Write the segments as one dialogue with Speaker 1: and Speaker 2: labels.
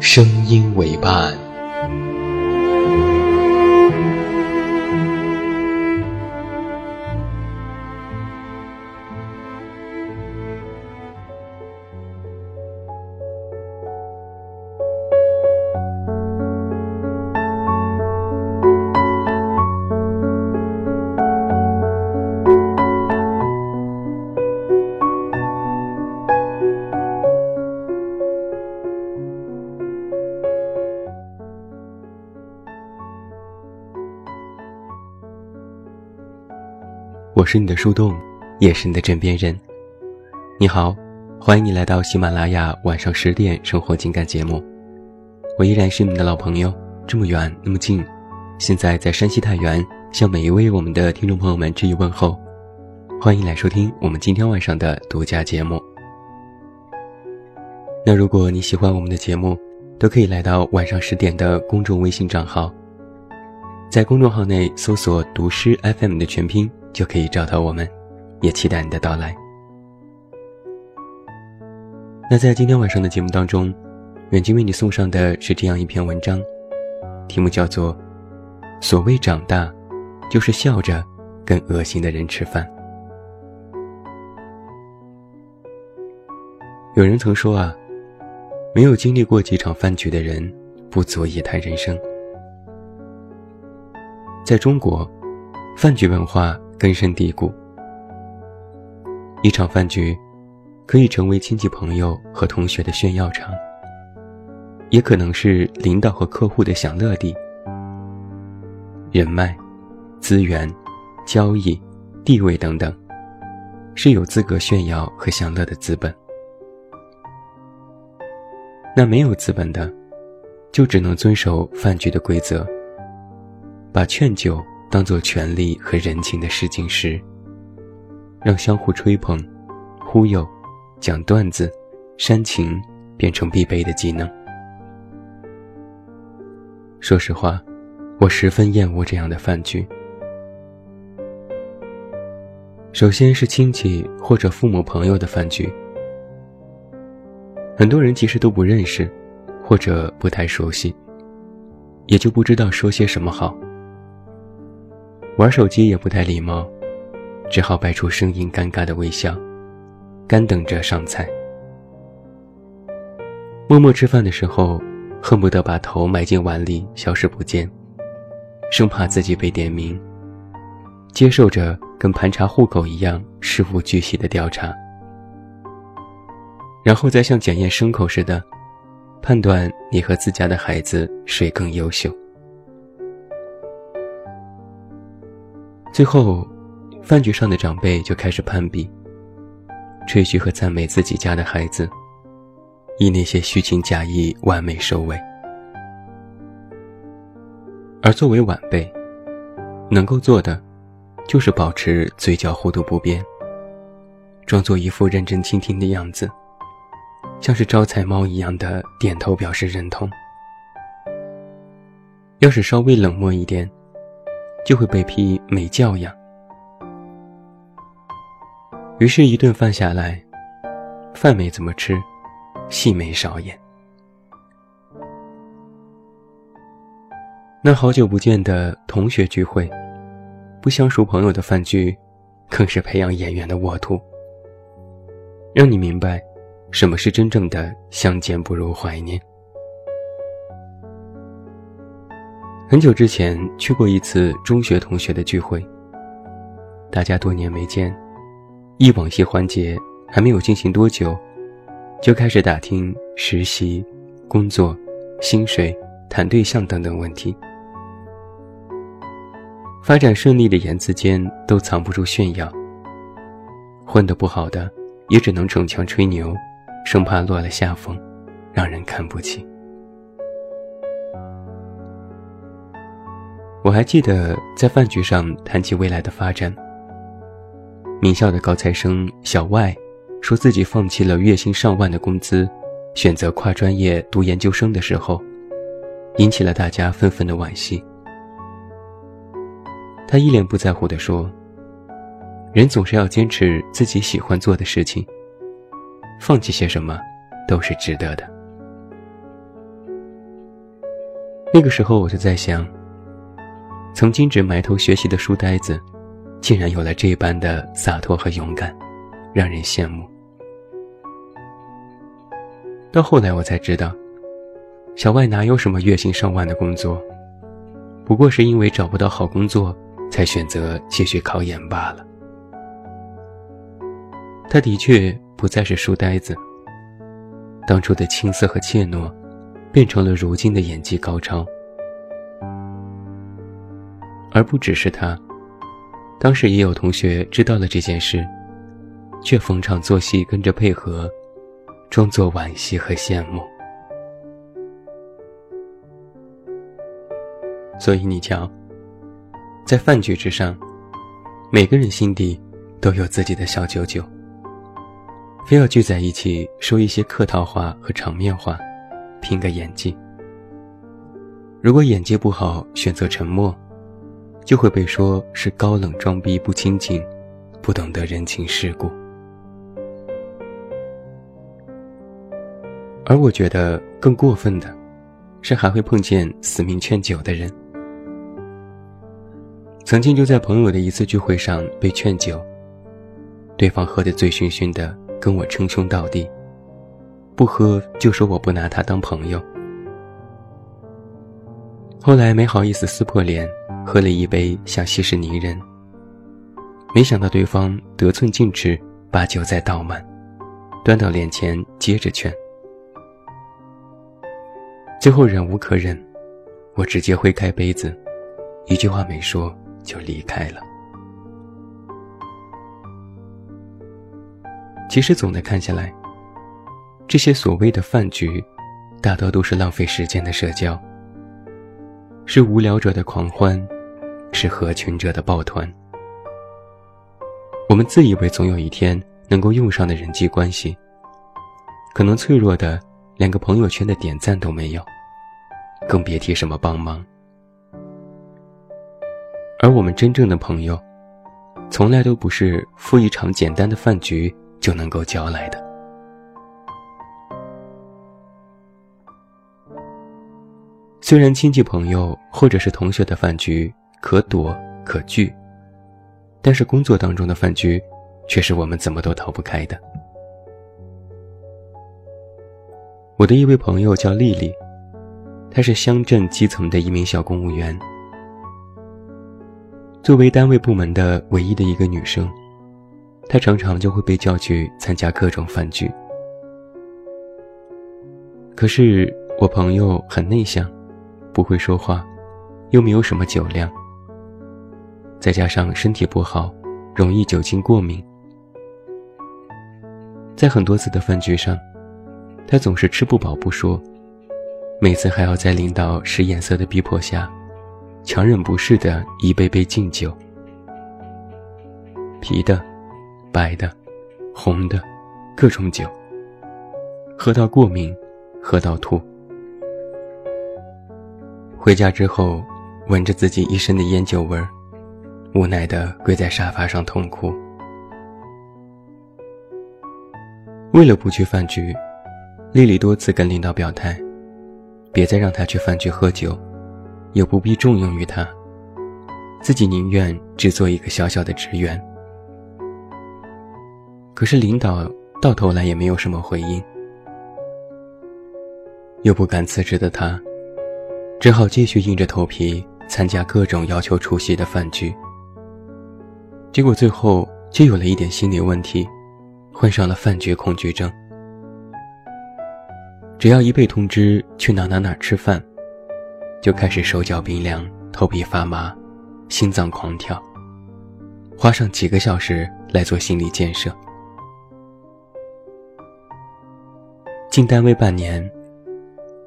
Speaker 1: 声音为伴。我是你的树洞，也是你的枕边人。你好，欢迎你来到喜马拉雅晚上十点生活情感节目。我依然是你的老朋友，这么远那么近，现在在山西太原，向每一位我们的听众朋友们致以问候。欢迎来收听我们今天晚上的独家节目。那如果你喜欢我们的节目，都可以来到晚上十点的公众微信账号，在公众号内搜索“读诗 FM” 的全拼。就可以找到我们，也期待你的到来。那在今天晚上的节目当中，远近为你送上的是这样一篇文章，题目叫做《所谓长大，就是笑着跟恶心的人吃饭》。有人曾说啊，没有经历过几场饭局的人，不足以谈人生。在中国，饭局文化。根深蒂固。一场饭局，可以成为亲戚朋友和同学的炫耀场，也可能是领导和客户的享乐地。人脉、资源、交易、地位等等，是有资格炫耀和享乐的资本。那没有资本的，就只能遵守饭局的规则，把劝酒。当做权力和人情的试金石，让相互吹捧、忽悠、讲段子、煽情变成必备的技能。说实话，我十分厌恶这样的饭局。首先是亲戚或者父母朋友的饭局，很多人其实都不认识，或者不太熟悉，也就不知道说些什么好。玩手机也不太礼貌，只好摆出声音尴尬的微笑，干等着上菜。默默吃饭的时候，恨不得把头埋进碗里消失不见，生怕自己被点名。接受着跟盘查户口一样事无巨细的调查，然后再像检验牲口似的，判断你和自家的孩子谁更优秀。最后，饭局上的长辈就开始攀比，吹嘘和赞美自己家的孩子，以那些虚情假意完美收尾。而作为晚辈，能够做的，就是保持嘴角弧度不变，装作一副认真倾听的样子，像是招财猫一样的点头表示认同。要是稍微冷漠一点。就会被批没教养。于是，一顿饭下来，饭没怎么吃，戏没少演。那好久不见的同学聚会，不相熟朋友的饭局，更是培养演员的沃土，让你明白，什么是真正的相见不如怀念。很久之前去过一次中学同学的聚会，大家多年没见，忆往昔环节还没有进行多久，就开始打听实习、工作、薪水、谈对象等等问题。发展顺利的言辞间都藏不住炫耀，混得不好的也只能逞强吹牛，生怕落了下风，让人看不起。我还记得在饭局上谈起未来的发展，名校的高材生小外，说自己放弃了月薪上万的工资，选择跨专业读研究生的时候，引起了大家纷纷的惋惜。他一脸不在乎地说：“人总是要坚持自己喜欢做的事情，放弃些什么，都是值得的。”那个时候我就在想。曾经只埋头学习的书呆子，竟然有了这般的洒脱和勇敢，让人羡慕。到后来我才知道，小外哪有什么月薪上万的工作，不过是因为找不到好工作，才选择继续考研罢了。他的确不再是书呆子，当初的青涩和怯懦，变成了如今的演技高超。而不只是他，当时也有同学知道了这件事，却逢场作戏跟着配合，装作惋惜和羡慕。所以你瞧，在饭局之上，每个人心底都有自己的小九九，非要聚在一起说一些客套话和场面话，拼个演技。如果演技不好，选择沉默。就会被说是高冷装逼不亲近，不懂得人情世故。而我觉得更过分的，是还会碰见死命劝酒的人。曾经就在朋友的一次聚会上被劝酒，对方喝得醉醺醺的，跟我称兄道弟，不喝就说我不拿他当朋友。后来没好意思撕破脸。喝了一杯，想息事宁人。没想到对方得寸进尺，把酒再倒满，端到脸前接着劝。最后忍无可忍，我直接挥开杯子，一句话没说就离开了。其实总的看下来，这些所谓的饭局，大多都是浪费时间的社交。是无聊者的狂欢，是合群者的抱团。我们自以为总有一天能够用上的人际关系，可能脆弱的连个朋友圈的点赞都没有，更别提什么帮忙。而我们真正的朋友，从来都不是赴一场简单的饭局就能够交来的。虽然亲戚朋友或者是同学的饭局可躲可拒，但是工作当中的饭局，却是我们怎么都逃不开的。我的一位朋友叫丽丽，她是乡镇基层的一名小公务员。作为单位部门的唯一的一个女生，她常常就会被叫去参加各种饭局。可是我朋友很内向。不会说话，又没有什么酒量，再加上身体不好，容易酒精过敏，在很多次的饭局上，他总是吃不饱不说，每次还要在领导使眼色的逼迫下，强忍不适的一杯杯敬酒，啤的、白的、红的，各种酒，喝到过敏，喝到吐。回家之后，闻着自己一身的烟酒味儿，无奈的跪在沙发上痛哭。为了不去饭局，丽丽多次跟领导表态，别再让他去饭局喝酒，也不必重用于他，自己宁愿只做一个小小的职员。可是领导到头来也没有什么回应，又不敢辞职的他。只好继续硬着头皮参加各种要求出席的饭局，结果最后就有了一点心理问题，患上了饭局恐惧症。只要一被通知去哪哪哪吃饭，就开始手脚冰凉、头皮发麻、心脏狂跳，花上几个小时来做心理建设。进单位半年，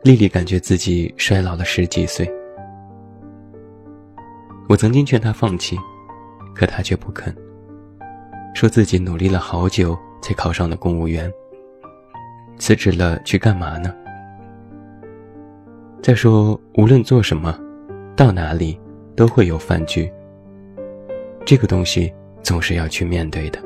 Speaker 1: 丽丽感觉自己衰老了十几岁。我曾经劝她放弃，可他却不肯，说自己努力了好久才考上了公务员。辞职了去干嘛呢？再说，无论做什么，到哪里都会有饭局。这个东西总是要去面对的。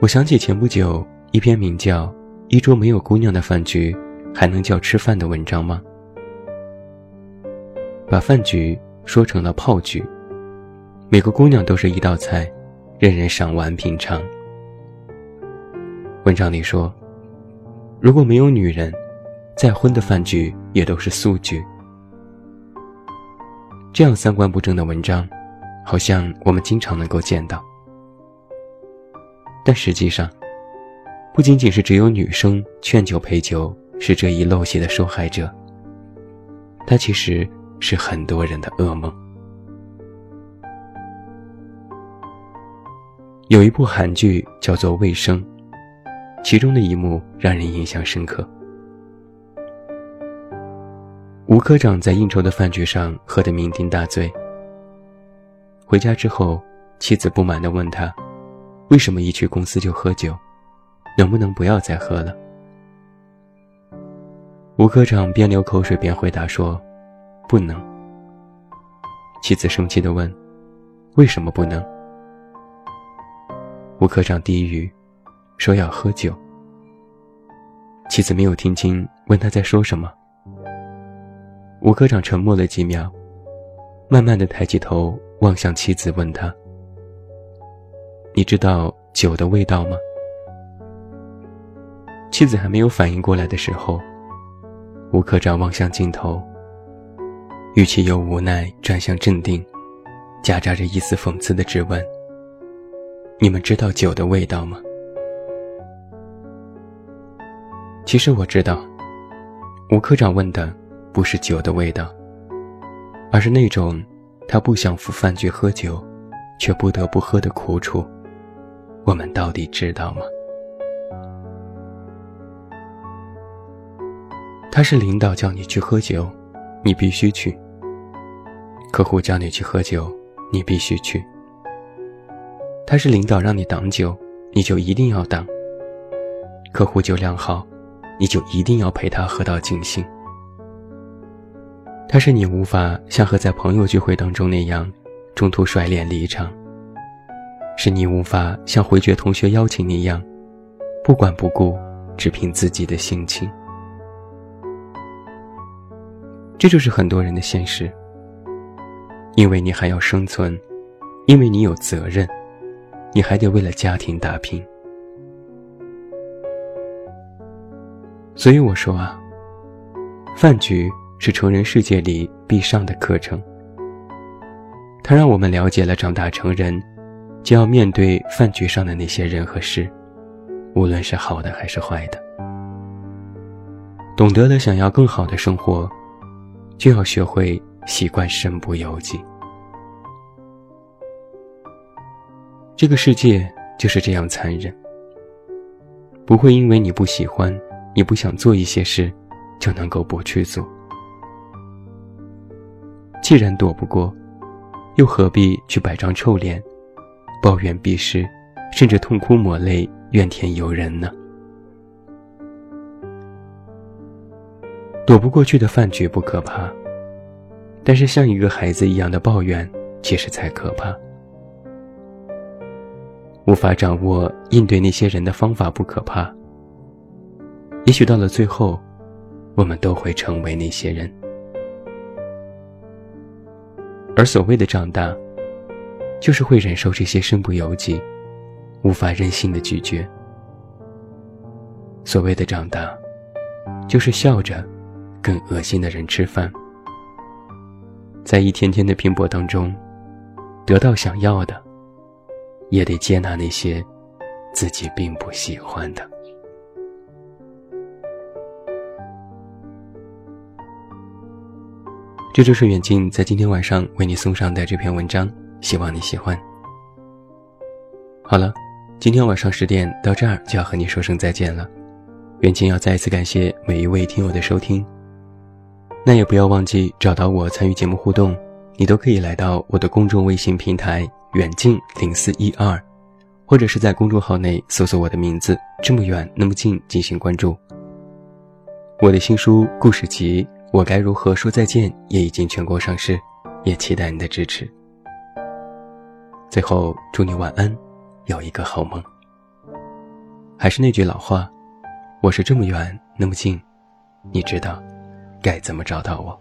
Speaker 1: 我想起前不久一篇名叫《一桌没有姑娘的饭局还能叫吃饭》的文章吗？把饭局说成了炮局，每个姑娘都是一道菜，任人赏玩品尝。文章里说，如果没有女人，再荤的饭局也都是素局。这样三观不正的文章，好像我们经常能够见到。但实际上，不仅仅是只有女生劝酒陪酒是这一陋习的受害者，它其实是很多人的噩梦。有一部韩剧叫做《卫生》，其中的一幕让人印象深刻。吴科长在应酬的饭局上喝得酩酊大醉，回家之后，妻子不满地问他。为什么一去公司就喝酒？能不能不要再喝了？吴科长边流口水边回答说：“不能。”妻子生气地问：“为什么不能？”吴科长低语说：“要喝酒。”妻子没有听清，问他在说什么。吴科长沉默了几秒，慢慢的抬起头望向妻子，问他。你知道酒的味道吗？妻子还没有反应过来的时候，吴科长望向镜头，语气由无奈转向镇定，夹杂着一丝讽刺的质问：“你们知道酒的味道吗？”其实我知道，吴科长问的不是酒的味道，而是那种他不想赴饭局喝酒，却不得不喝的苦楚。我们到底知道吗？他是领导叫你去喝酒，你必须去；客户叫你去喝酒，你必须去。他是领导让你挡酒，你就一定要挡；客户酒量好，你就一定要陪他喝到尽兴。他是你无法像和在朋友聚会当中那样，中途甩脸离场。是你无法像回绝同学邀请那样，不管不顾，只凭自己的心情。这就是很多人的现实。因为你还要生存，因为你有责任，你还得为了家庭打拼。所以我说啊，饭局是成人世界里必上的课程。它让我们了解了长大成人。就要面对饭局上的那些人和事，无论是好的还是坏的。懂得了想要更好的生活，就要学会习惯身不由己。这个世界就是这样残忍，不会因为你不喜欢、你不想做一些事，就能够不去做。既然躲不过，又何必去摆张臭脸？抱怨鄙视，甚至痛哭抹泪，怨天尤人呢？躲不过去的饭局不可怕，但是像一个孩子一样的抱怨，其实才可怕。无法掌握应对那些人的方法不可怕，也许到了最后，我们都会成为那些人。而所谓的长大。就是会忍受这些身不由己、无法任性的拒绝。所谓的长大，就是笑着更恶心的人吃饭。在一天天的拼搏当中，得到想要的，也得接纳那些自己并不喜欢的。这就是远近在今天晚上为你送上的这篇文章，希望你喜欢。好了，今天晚上十点到这儿就要和你说声再见了。远近要再一次感谢每一位听友的收听，那也不要忘记找到我参与节目互动，你都可以来到我的公众微信平台远近零四一二，或者是在公众号内搜索我的名字这么远那么近进行关注。我的新书故事集《我该如何说再见》也已经全国上市，也期待你的支持。最后祝你晚安。有一个好梦。还是那句老话，我是这么远那么近，你知道该怎么找到我？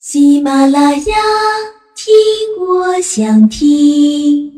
Speaker 2: 喜马拉雅，听我想听。